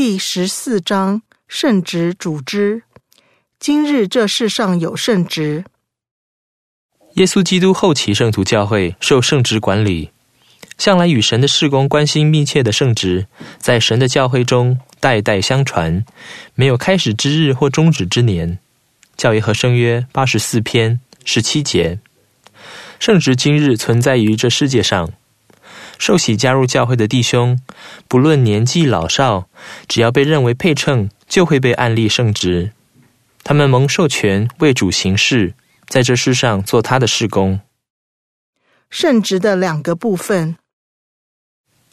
第十四章圣职组织。今日这世上有圣职。耶稣基督后期圣徒教会受圣职管理，向来与神的事工关系密切的圣职，在神的教会中代代相传，没有开始之日或终止之年。教义和圣约八十四篇十七节。圣职今日存在于这世界上，受洗加入教会的弟兄，不论年纪老少，只要被认为配称，就会被按立圣职。他们蒙授权为主行事，在这世上做他的事工。圣职的两个部分。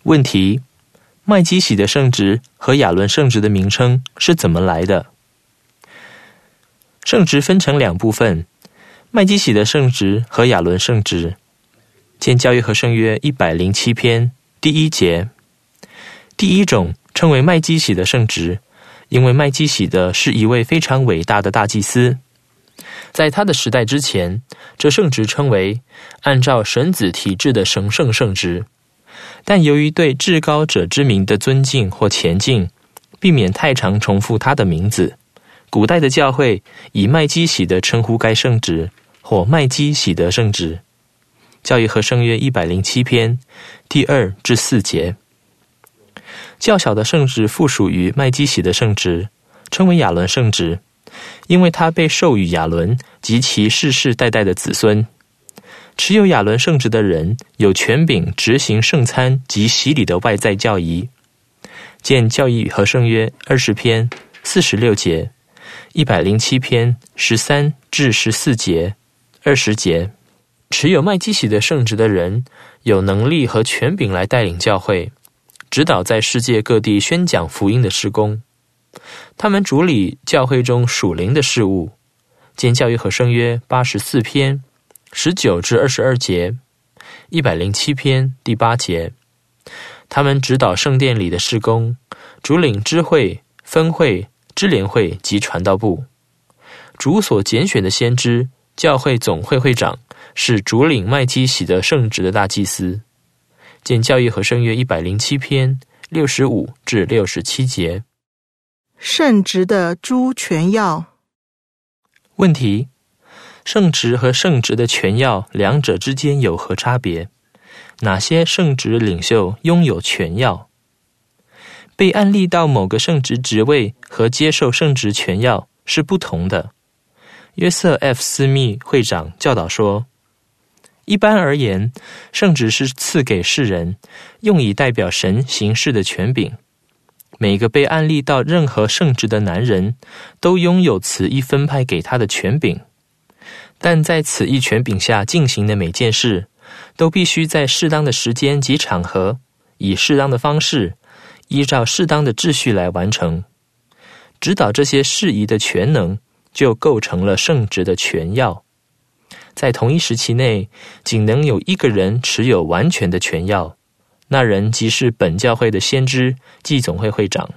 问题：麦基洗的圣职和亚伦圣职的名称是怎么来的？圣职分成两部分：麦基洗的圣职和亚伦圣职。见教义和圣约一百零七篇第一节。第一种称为麦基洗的圣职。因为麦基洗的是一位非常伟大的大祭司，在他的时代之前，这圣职称为按照神子体制的神圣圣职。但由于对至高者之名的尊敬或前进，避免太常重复他的名字，古代的教会以麦基洗的称呼该圣职，或麦基洗德圣职。教义和圣约一百零七篇第二至四节。较小的圣职附属于麦基洗的圣职，称为亚伦圣职，因为他被授予亚伦及其世世代代的子孙。持有亚伦圣职的人有权柄执行圣餐及洗礼的外在教仪。见教义和圣约二十篇四十六节，一百零七篇十三至十四节，二十节。持有麦基洗的圣职的人有能力和权柄来带领教会。指导在世界各地宣讲福音的施工，他们主理教会中属灵的事务。见教育和圣约八十四篇十九至二十二节，一百零七篇第八节。他们指导圣殿里的施工，主领知会、分会、支联会及传道部。主所拣选的先知，教会总会会长是主领麦基喜德圣职的大祭司。见教义和圣约一百零七篇六十五至六十七节。圣职的诸权要。问题：圣职和圣职的权要两者之间有何差别？哪些圣职领袖拥有权要？被按立到某个圣职职位和接受圣职权要是不同的。约瑟 F. 斯密会长教导说。一般而言，圣职是赐给世人，用以代表神行事的权柄。每个被安立到任何圣职的男人，都拥有此一分派给他的权柄。但在此一权柄下进行的每件事，都必须在适当的时间及场合，以适当的方式，依照适当的秩序来完成。指导这些事宜的权能，就构成了圣职的权要。在同一时期内，仅能有一个人持有完全的权要，那人即是本教会的先知暨总会会长。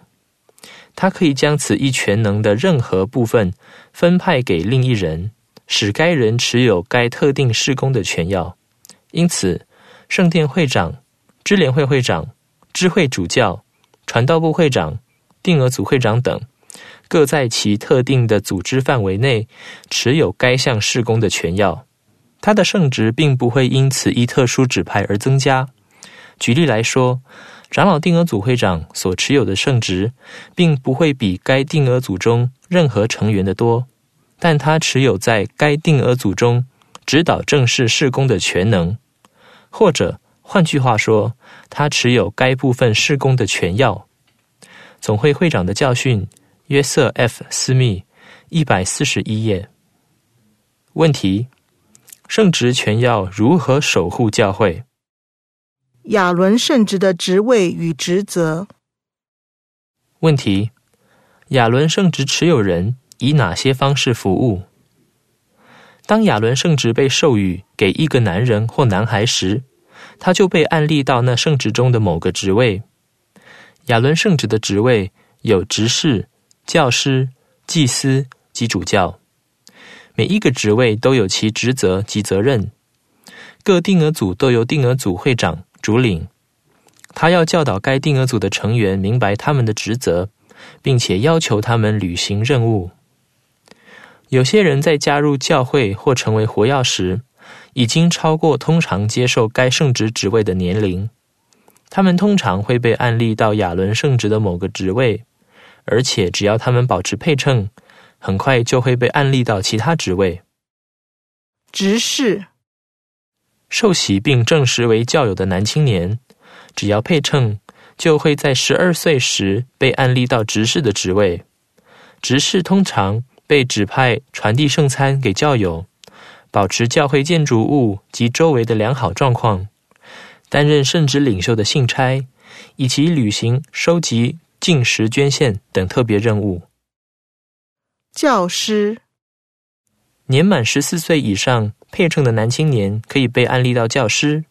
他可以将此一全能的任何部分分派给另一人，使该人持有该特定事工的权要。因此，圣殿会长、支联会会长、支会主教、传道部会长、定额组会长等。各在其特定的组织范围内持有该项事工的权要，他的圣职并不会因此一特殊指派而增加。举例来说，长老定额组会长所持有的圣职，并不会比该定额组中任何成员的多，但他持有在该定额组中指导正式事工的权能，或者换句话说，他持有该部分事工的权要。总会会长的教训。约瑟 ·F· 斯密，一百四十一页。问题：圣职权要如何守护教会？亚伦圣职的职位与职责。问题：亚伦圣职持有人以哪些方式服务？当亚伦圣职被授予给一个男人或男孩时，他就被案例到那圣职中的某个职位。亚伦圣职的职位有执事。教师、祭司及主教，每一个职位都有其职责及责任。各定额组都由定额组会长主领，他要教导该定额组的成员明白他们的职责，并且要求他们履行任务。有些人在加入教会或成为活药时，已经超过通常接受该圣职职位的年龄。他们通常会被按例到亚伦圣职的某个职位，而且只要他们保持配称，很快就会被按立到其他职位。执事受洗并证实为教友的男青年，只要配称，就会在十二岁时被按立到执事的职位。执事通常被指派传递圣餐给教友，保持教会建筑物及周围的良好状况，担任圣职领袖的信差，以及履行收集进食捐献等特别任务。教师年满十四岁以上配称的男青年可以被安立到教师。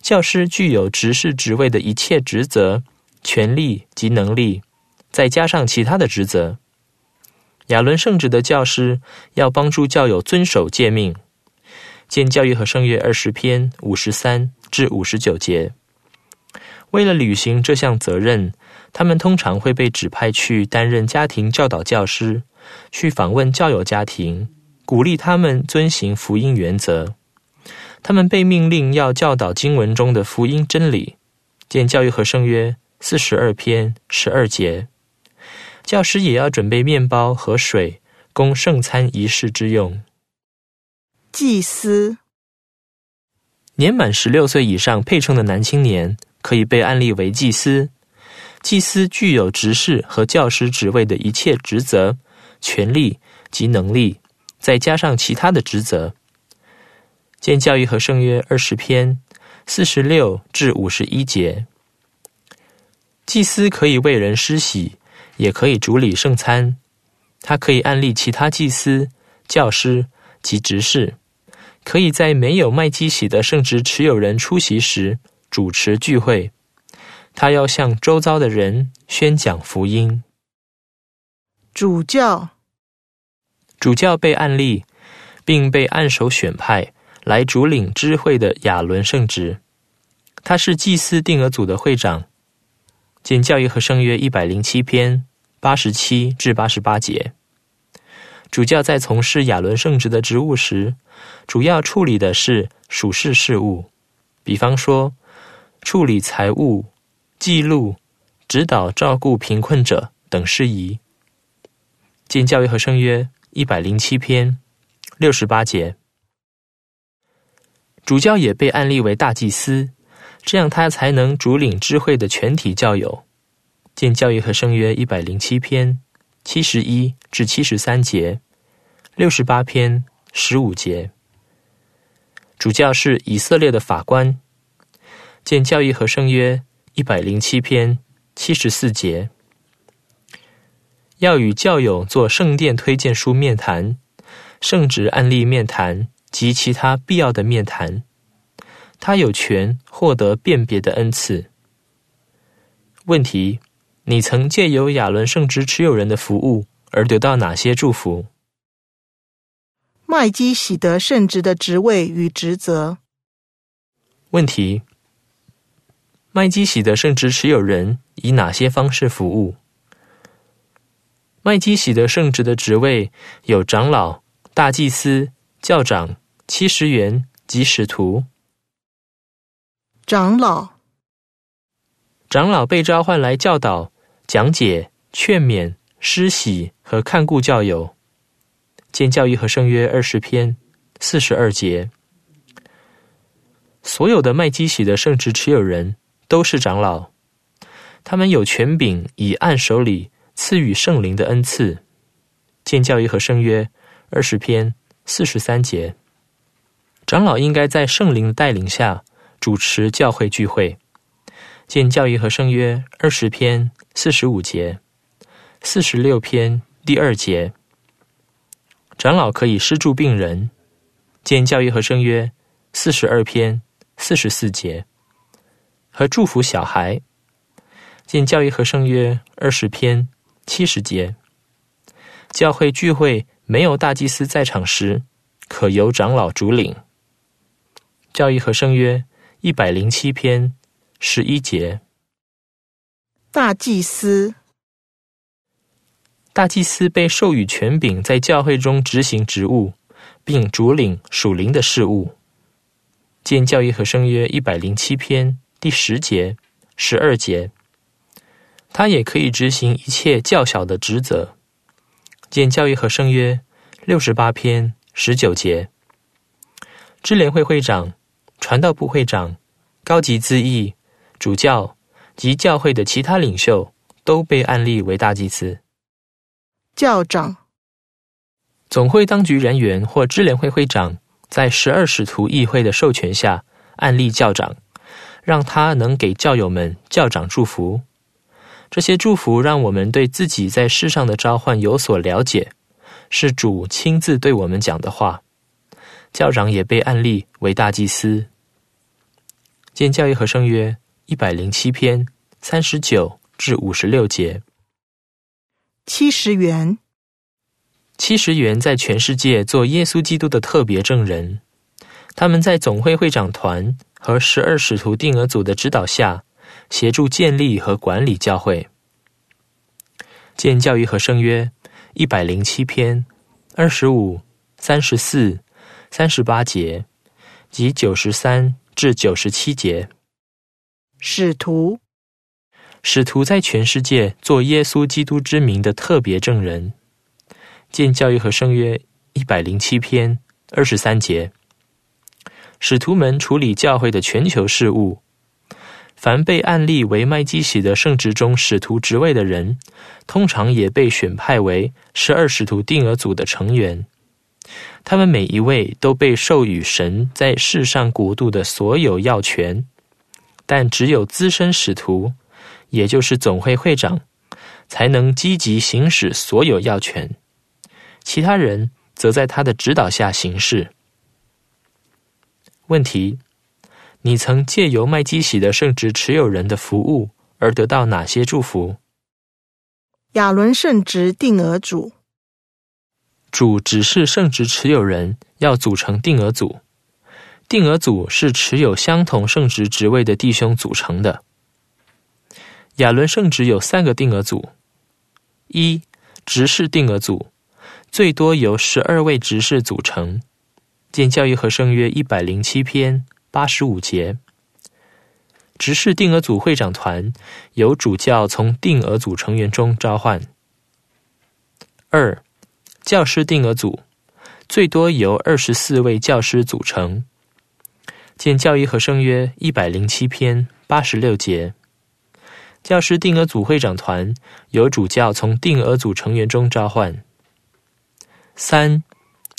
教师具有执事职位的一切职责、权利及能力，再加上其他的职责。亚伦圣职的教师要帮助教友遵守诫命，见教育和圣约二十篇五十三至五十九节。为了履行这项责任，他们通常会被指派去担任家庭教导教师，去访问教友家庭，鼓励他们遵行福音原则。他们被命令要教导经文中的福音真理，见教育和圣约四十二篇十二节。教师也要准备面包和水，供圣餐仪式之用。祭司年满十六岁以上配称的男青年可以被案例为祭司。祭司具有执事和教师职位的一切职责、权利及能力，再加上其他的职责。见教育和圣约二十篇四十六至五十一节。祭司可以为人施洗，也可以主礼圣餐。他可以按立其他祭司、教师及执事，可以在没有麦基洗的圣职持有人出席时主持聚会。他要向周遭的人宣讲福音。主教，主教被案例，并被按手选派。来主领知会的亚伦圣职，他是祭司定额组的会长。见教义和圣约一百零七篇八十七至八十八节。主教在从事亚伦圣职的职务时，主要处理的是属事事务，比方说处理财务、记录、指导、照顾贫困者等事宜。见教育和圣约一百零七篇六十八节。主教也被按立为大祭司，这样他才能主领知会的全体教友。见教育和圣约一百零七篇七十一至七十三节，六十八篇十五节。主教是以色列的法官。见教育和圣约一百零七篇七十四节。要与教友做圣殿推荐书面谈，圣职案例面谈。及其他必要的面谈，他有权获得辨别的恩赐。问题：你曾借由亚伦圣职持有人的服务而得到哪些祝福？麦基喜得圣职的职位与职责。问题：麦基洗德圣职持有人以哪些方式服务？麦基洗德圣职的职位有长老、大祭司、教长。七十员及使徒，长老，长老被召唤来教导、讲解、劝勉、施洗和看顾教友。见教义和圣约二十篇四十二节。所有的麦基洗德圣职持有人都是长老，他们有权柄以按手里赐予圣灵的恩赐。见教义和圣约二十篇四十三节。长老应该在圣灵的带领下主持教会聚会。见教义和圣约二十篇四十五节、四十六篇第二节。长老可以施助病人。见教义和圣约四十二篇四十四节。和祝福小孩。见教义和圣约二十篇七十节。教会聚会没有大祭司在场时，可由长老主领。教义和圣约一百零七篇十一节。大祭司。大祭司被授予权柄，在教会中执行职务，并主领属灵的事物。见教义和圣约一百零七篇第十节、十二节。他也可以执行一切较小的职责。见教育和圣约六十八篇十九节。支联会会长、传道部会长、高级资议、主教及教会的其他领袖都被案例为大祭司。教长、总会当局人员或支联会会长，在十二使徒议会的授权下，案例教长，让他能给教友们教长祝福。这些祝福让我们对自己在世上的召唤有所了解，是主亲自对我们讲的话。教长也被按立为大祭司。见教义和圣约一百零七篇三十九至五十六节。七十元，七十元在全世界做耶稣基督的特别证人。他们在总会会长团和十二使徒定额组的指导下，协助建立和管理教会。见教育和圣约一百零七篇二十五、三十四、三十八节及九十三至九十七节。使徒。使徒在全世界做耶稣基督之名的特别证人。见教育和圣约一百零七篇二十三节。使徒们处理教会的全球事务。凡被按立为麦基洗德圣职中使徒职位的人，通常也被选派为十二使徒定额组的成员。他们每一位都被授予神在世上国度的所有要权，但只有资深使徒。也就是总会会长，才能积极行使所有要权，其他人则在他的指导下行事。问题：你曾借由麦基洗的圣职持有人的服务而得到哪些祝福？亚伦圣职定额组，主指示圣职持有人要组成定额组，定额组是持有相同圣职职位的弟兄组成的。亚伦圣职有三个定额组：一、执事定额组，最多由十二位执事组成。见教育和圣约一百零七篇八十五节。执事定额组会长团由主教从定额组成员中召唤。二、教师定额组，最多由二十四位教师组成。见教育和圣约一百零七篇八十六节。教师定额组会长团由主教从定额组成员中召唤。三、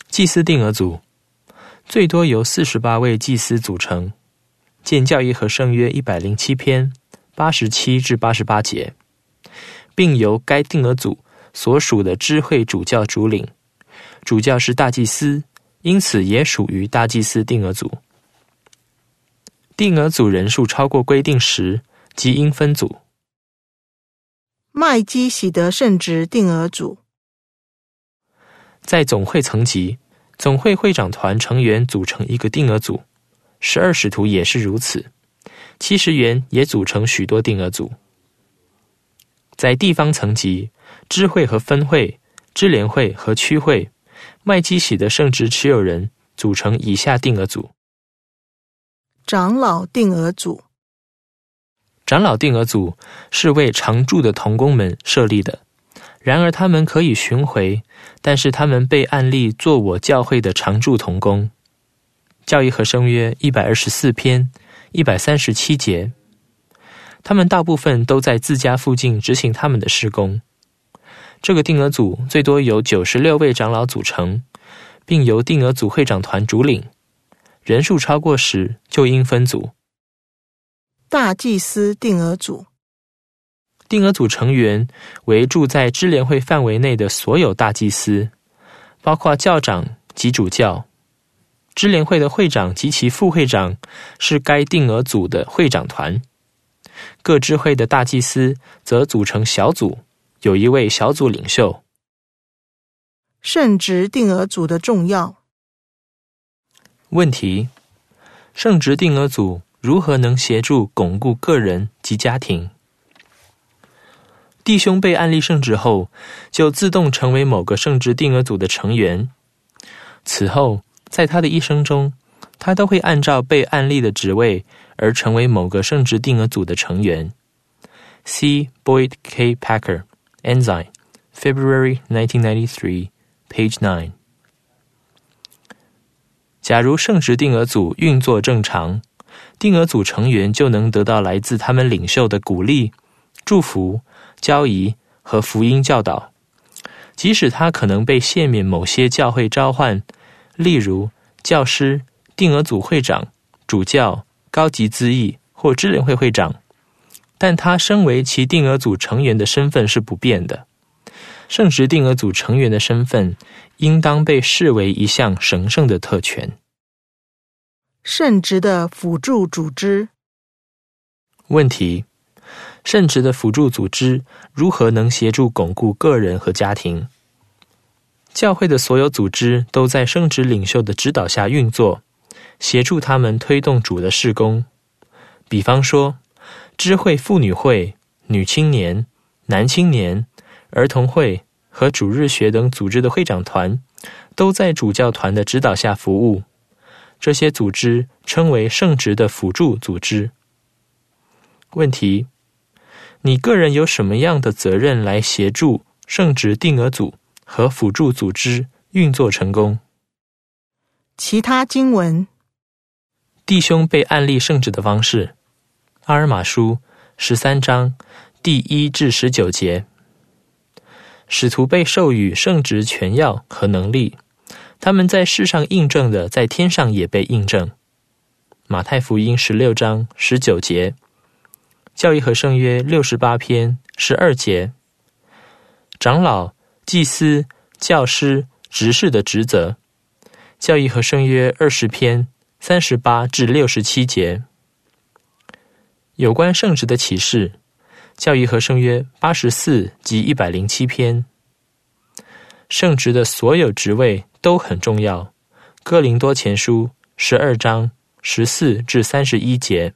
祭司定额组最多由四十八位祭司组成。见教义和圣约一百零七篇八十七至八十八节，并由该定额组所属的知会主教主领。主教是大祭司，因此也属于大祭司定额组。定额组人数超过规定时，即应分组。麦基喜德圣职定额组，在总会层级，总会会长团成员组成一个定额组，十二使徒也是如此，七十元也组成许多定额组。在地方层级，支会和分会、支联会和区会，麦基洗的圣职持有人组成以下定额组：长老定额组。长老定额组是为常驻的童工们设立的，然而他们可以巡回，但是他们被按立做我教会的常驻同工。教义和圣约一百二十四篇一百三十七节，他们大部分都在自家附近执行他们的施工。这个定额组最多由九十六位长老组成，并由定额组会长团主领，人数超过时就应分组。大祭司定额组，定额组成员为住在支联会范围内的所有大祭司，包括教长及主教。支联会的会长及其副会长是该定额组的会长团。各支会的大祭司则组成小组，有一位小组领袖。圣职定额组的重要。问题：圣职定额组。如何能协助巩固个人及家庭？弟兄被按例圣职后，就自动成为某个圣职定额组的成员。此后，在他的一生中，他都会按照被按立的职位而成为某个圣职定额组的成员。C. Boyd K. Packer, Ensign, February 1993, page nine. 假如圣职定额组运作正常，定额组成员就能得到来自他们领袖的鼓励、祝福、交谊和福音教导。即使他可能被赦免某些教会召唤，例如教师、定额组会长、主教、高级资议或支联会会长，但他身为其定额组成员的身份是不变的。圣职定额组成员的身份应当被视为一项神圣的特权。圣职的辅助组织。问题：圣职的辅助组织如何能协助巩固个人和家庭？教会的所有组织都在圣职领袖的指导下运作，协助他们推动主的事工。比方说，知会妇女会、女青年、男青年、儿童会和主日学等组织的会长团，都在主教团的指导下服务。这些组织称为圣职的辅助组织。问题：你个人有什么样的责任来协助圣职定额组和辅助组织运作成功？其他经文：弟兄被案例圣旨的方式，阿尔玛书十三章第一至十九节，使徒被授予圣职权要和能力。他们在世上印证的，在天上也被印证。马太福音十六章十九节，教义和圣约六十八篇十二节，长老、祭司、教师、执事的职责。教义和圣约二十篇三十八至六十七节，有关圣职的启示。教义和圣约八十四及一百零七篇，圣职的所有职位。都很重要。哥林多前书十二章十四至三十一节，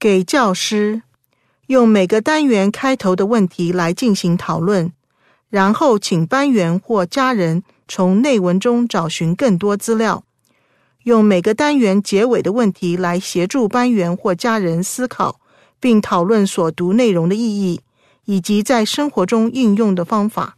给教师用每个单元开头的问题来进行讨论，然后请班员或家人从内文中找寻更多资料。用每个单元结尾的问题来协助班员或家人思考，并讨论所读内容的意义以及在生活中应用的方法。